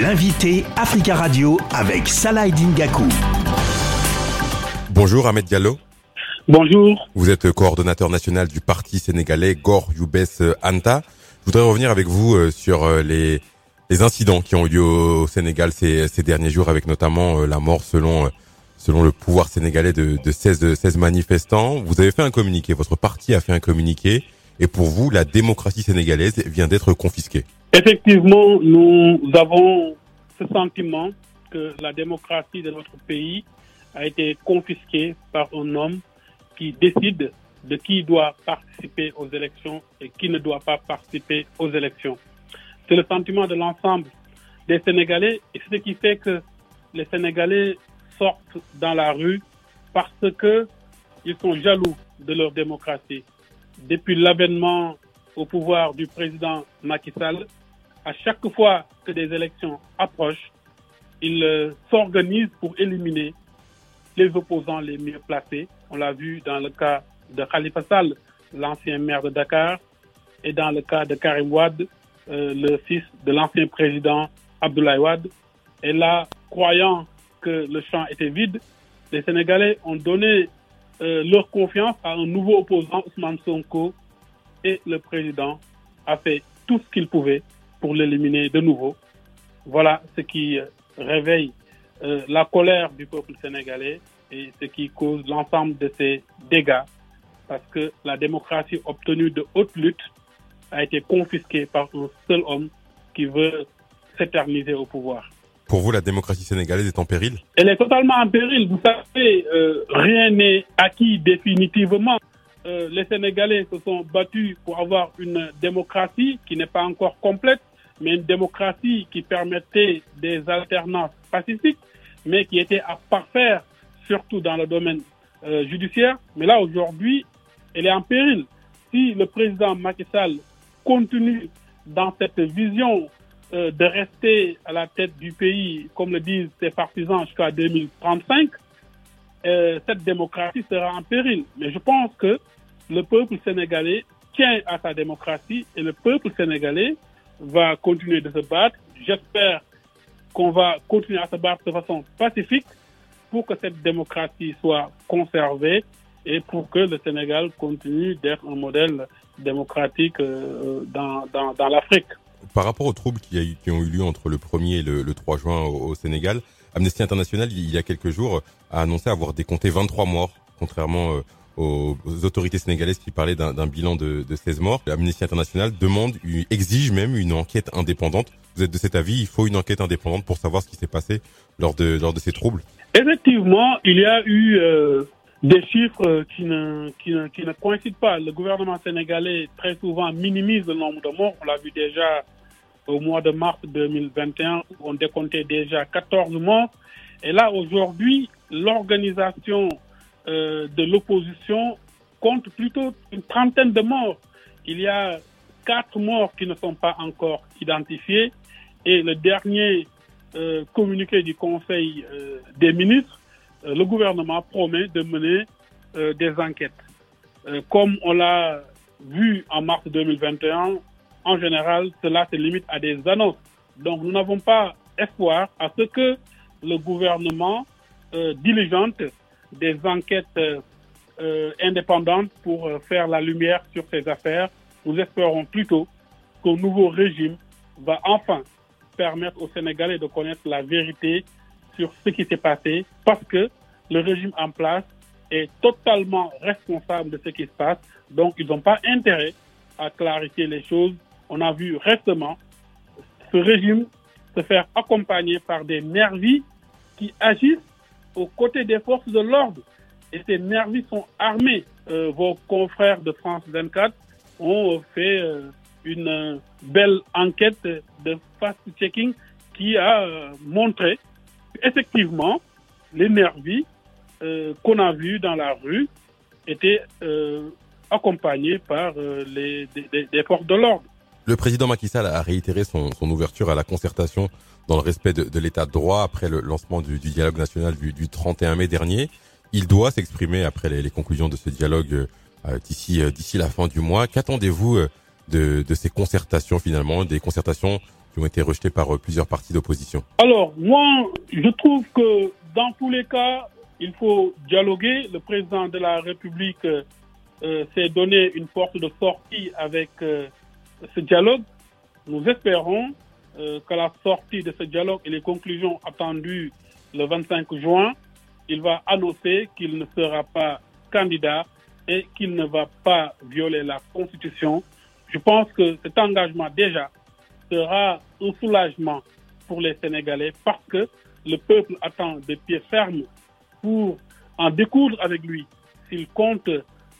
L'invité Africa Radio avec Salah Dingaku. Bonjour Ahmed Diallo. Bonjour. Vous êtes coordonnateur national du parti sénégalais Gor Youbès Anta. Je voudrais revenir avec vous euh, sur euh, les, les incidents qui ont eu lieu au Sénégal ces, ces derniers jours avec notamment euh, la mort selon selon le pouvoir sénégalais de, de 16 de 16 manifestants. Vous avez fait un communiqué, votre parti a fait un communiqué et pour vous la démocratie sénégalaise vient d'être confisquée. Effectivement, nous avons ce sentiment que la démocratie de notre pays a été confisquée par un homme qui décide de qui doit participer aux élections et qui ne doit pas participer aux élections. C'est le sentiment de l'ensemble des Sénégalais et ce qui fait que les Sénégalais sortent dans la rue parce que ils sont jaloux de leur démocratie. Depuis l'avènement au pouvoir du président Macky Sall, à chaque fois que des élections approchent, il euh, s'organise pour éliminer les opposants les mieux placés. On l'a vu dans le cas de Khalifa Sall, l'ancien maire de Dakar, et dans le cas de Karim Wade, euh, le fils de l'ancien président Abdoulaye Wade. Et là, croyant que le champ était vide, les Sénégalais ont donné euh, leur confiance à un nouveau opposant, Ousmane Sonko, et le président a fait tout ce qu'il pouvait pour l'éliminer de nouveau. Voilà ce qui réveille euh, la colère du peuple sénégalais et ce qui cause l'ensemble de ces dégâts parce que la démocratie obtenue de haute lutte a été confisquée par un seul homme qui veut s'éterniser au pouvoir. Pour vous, la démocratie sénégalaise est en péril? Elle est totalement en péril. Vous savez, euh, rien n'est acquis définitivement. Euh, les Sénégalais se sont battus pour avoir une démocratie qui n'est pas encore complète, mais une démocratie qui permettait des alternances pacifiques, mais qui était à parfaire, surtout dans le domaine euh, judiciaire. Mais là, aujourd'hui, elle est en péril. Si le président Macky Sall continue dans cette vision euh, de rester à la tête du pays, comme le disent ses partisans, jusqu'à 2035, euh, cette démocratie sera en péril. Mais je pense que le peuple sénégalais tient à sa démocratie et le peuple sénégalais va continuer de se battre. J'espère qu'on va continuer à se battre de façon pacifique pour que cette démocratie soit conservée et pour que le Sénégal continue d'être un modèle démocratique euh, dans, l'Afrique. Par rapport aux troubles qui, ont eu lieu entre le 1er et le, le 3 juin au, au, Sénégal, Amnesty International, il y a quelques jours, a annoncé avoir décompté 23 morts, contrairement euh, aux, autorités sénégalaises qui parlaient d'un bilan de, de 16 morts. Amnesty International demande, exige même une enquête indépendante. Vous êtes de cet avis, il faut une enquête indépendante pour savoir ce qui s'est passé lors de, lors de ces troubles Effectivement, il y a eu euh, des chiffres qui ne, qui, ne, qui ne coïncident pas. Le gouvernement sénégalais très souvent minimise le nombre de morts. On l'a vu déjà au mois de mars 2021 où on décomptait déjà 14 morts. Et là, aujourd'hui, l'organisation euh, de l'opposition compte plutôt une trentaine de morts. Il y a quatre morts qui ne sont pas encore identifiés. Et le dernier euh, communiqué du Conseil euh, des ministres, le gouvernement promet de mener des enquêtes. Comme on l'a vu en mars 2021, en général, cela se limite à des annonces. Donc nous n'avons pas espoir à ce que le gouvernement diligente des enquêtes indépendantes pour faire la lumière sur ces affaires. Nous espérons plutôt qu'un nouveau régime va enfin permettre aux Sénégalais de connaître la vérité sur ce qui s'est passé parce que le régime en place est totalement responsable de ce qui se passe. Donc, ils n'ont pas intérêt à clarifier les choses. On a vu récemment ce régime se faire accompagner par des nervis qui agissent aux côtés des forces de l'ordre. Et ces nervis sont armés. Euh, vos confrères de France 24 ont fait euh, une belle enquête de fast-checking qui a euh, montré effectivement les nervis qu'on a vus dans la rue étaient accompagnés par les, forces de l'ordre. Le président Macky Sall a réitéré son, ouverture à la concertation dans le respect de, l'état de droit après le lancement du, dialogue national du, du, 31 mai dernier. Il doit s'exprimer après les, conclusions de ce dialogue euh, d'ici d'ici la fin du mois. Qu'attendez-vous de, de ces concertations finalement, des concertations qui ont été rejetés par euh, plusieurs partis d'opposition Alors, moi, je trouve que dans tous les cas, il faut dialoguer. Le président de la République euh, s'est donné une porte de sortie avec ce dialogue. Nous espérons que la sortie de ce dialogue et les conclusions attendues le 25 juin, il va annoncer qu'il ne sera pas candidat et qu'il ne va pas violer la Constitution. Je pense que cet engagement déjà sera un soulagement pour les Sénégalais parce que le peuple attend des pieds fermes pour en découdre avec lui s'il compte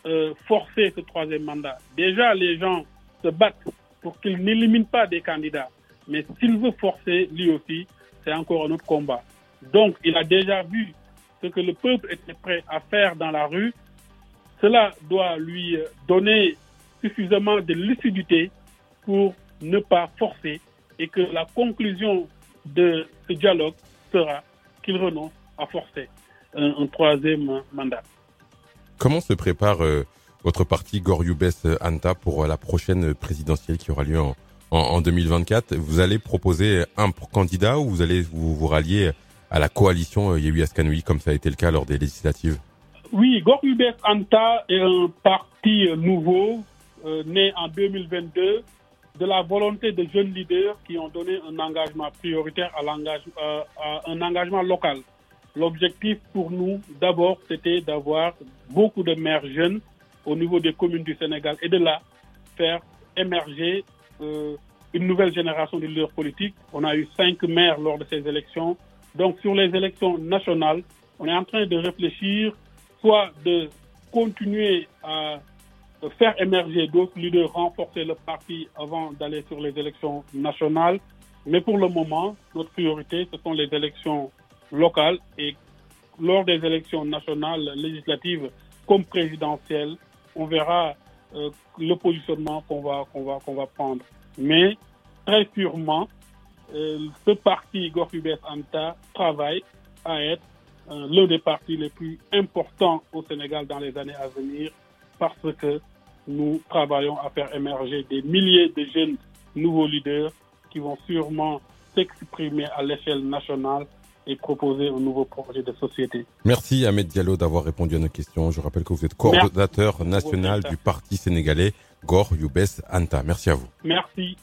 euh, forcer ce troisième mandat. Déjà, les gens se battent pour qu'il n'élimine pas des candidats. Mais s'il veut forcer, lui aussi, c'est encore un autre combat. Donc, il a déjà vu ce que le peuple était prêt à faire dans la rue. Cela doit lui donner suffisamment de lucidité pour ne pas forcer et que la conclusion de ce dialogue sera qu'il renonce à forcer un, troisième mandat. Comment se prépare euh, votre parti Goriubes Anta pour la prochaine présidentielle qui aura lieu en, 2024 Vous allez proposer un candidat ou vous allez vous, vous rallier à la coalition euh, Yehui Askanui comme ça a été le cas lors des législatives? Oui, Goriubes Anta est un parti nouveau euh, né en 2022 de la volonté de jeunes leaders qui ont donné un engagement prioritaire à, euh, à un engagement local. L'objectif pour nous, d'abord, c'était d'avoir beaucoup de maires jeunes au niveau des communes du Sénégal et de là faire émerger euh, une nouvelle génération de leaders politiques. On a eu cinq maires lors de ces élections. Donc sur les élections nationales, on est en train de réfléchir soit de continuer à faire émerger d'autres leaders, renforcer le parti avant d'aller sur les élections nationales. Mais pour le moment, notre priorité, ce sont les élections locales et lors des élections nationales, législatives comme présidentielles, on verra euh, le positionnement qu'on va, prendre. Mais très sûrement, euh, ce parti Gorfubes Anta travaille à être euh, l'un des partis les plus importants au Sénégal dans les années à venir parce que nous travaillons à faire émerger des milliers de jeunes nouveaux leaders qui vont sûrement s'exprimer à l'échelle nationale et proposer un nouveau projet de société. Merci Ahmed Diallo d'avoir répondu à nos questions. Je rappelle que vous êtes coordonnateur national du Parti sénégalais Gor Youbès Anta. Merci à vous. Merci.